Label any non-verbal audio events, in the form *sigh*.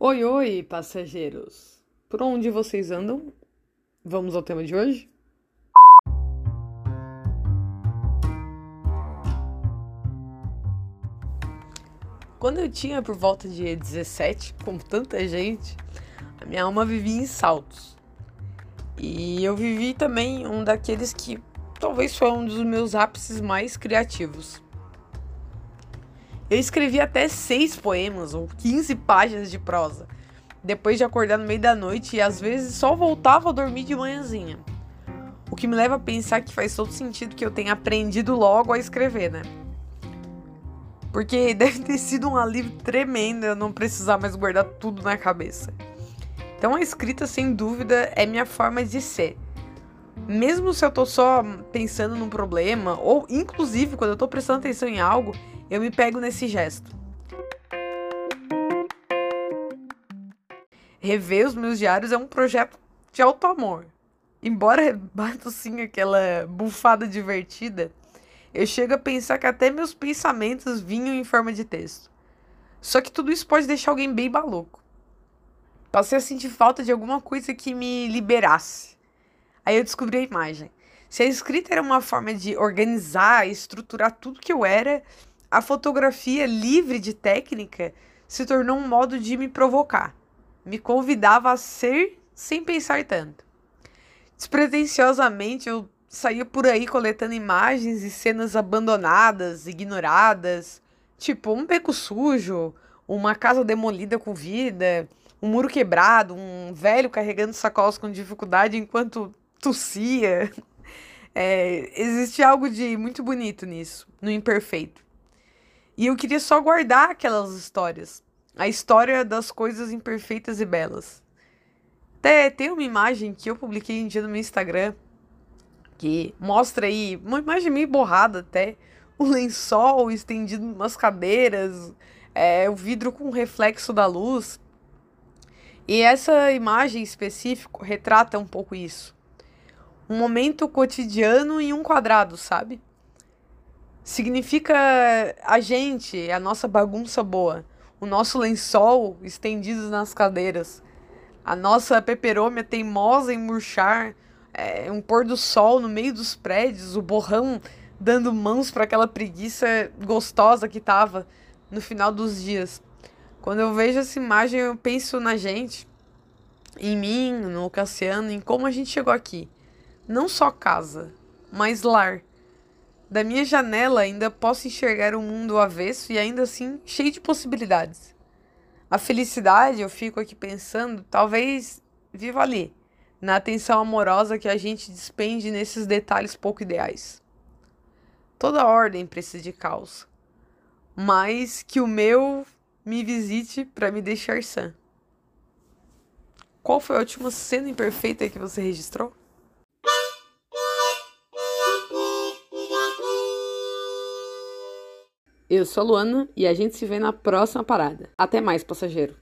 Oi, oi, passageiros! Por onde vocês andam? Vamos ao tema de hoje? Quando eu tinha por volta de 17, como tanta gente, a minha alma vivia em saltos. E eu vivi também um daqueles que talvez foi um dos meus ápices mais criativos. Eu escrevi até seis poemas ou 15 páginas de prosa, depois de acordar no meio da noite e às vezes só voltava a dormir de manhãzinha. O que me leva a pensar que faz todo sentido que eu tenha aprendido logo a escrever, né? Porque *laughs* deve ter sido um alívio tremendo eu não precisar mais guardar tudo na cabeça. Então a escrita, sem dúvida, é minha forma de ser. Mesmo se eu tô só pensando num problema, ou inclusive quando eu tô prestando atenção em algo, eu me pego nesse gesto. Rever os meus diários é um projeto de alto amor. Embora bata sim aquela bufada divertida, eu chego a pensar que até meus pensamentos vinham em forma de texto. Só que tudo isso pode deixar alguém bem maluco. Passei a sentir falta de alguma coisa que me liberasse. Aí eu descobri a imagem. Se a escrita era uma forma de organizar estruturar tudo que eu era, a fotografia livre de técnica se tornou um modo de me provocar. Me convidava a ser sem pensar tanto. Despretensiosamente, eu saía por aí coletando imagens e cenas abandonadas, ignoradas, tipo um beco sujo, uma casa demolida com vida, um muro quebrado, um velho carregando sacolas com dificuldade enquanto tossia. *laughs* É, existe algo de muito bonito nisso, no imperfeito. E eu queria só guardar aquelas histórias. A história das coisas imperfeitas e belas. Até tem uma imagem que eu publiquei um dia no meu Instagram que mostra aí uma imagem meio borrada até, um lençol estendido umas cadeiras, é, o vidro com reflexo da luz. E essa imagem específica retrata um pouco isso. Um momento cotidiano em um quadrado, sabe? Significa a gente, a nossa bagunça boa, o nosso lençol estendido nas cadeiras, a nossa peperômia teimosa em murchar, é, um pôr do sol no meio dos prédios, o borrão dando mãos para aquela preguiça gostosa que tava no final dos dias. Quando eu vejo essa imagem, eu penso na gente, em mim, no Cassiano, em como a gente chegou aqui. Não só casa, mas lar. Da minha janela ainda posso enxergar um mundo avesso e ainda assim cheio de possibilidades. A felicidade, eu fico aqui pensando, talvez viva ali, na atenção amorosa que a gente despende nesses detalhes pouco ideais. Toda ordem precisa de caos, mas que o meu me visite para me deixar sã. Qual foi a última cena imperfeita que você registrou? Eu sou a Luana e a gente se vê na próxima parada. Até mais, passageiro.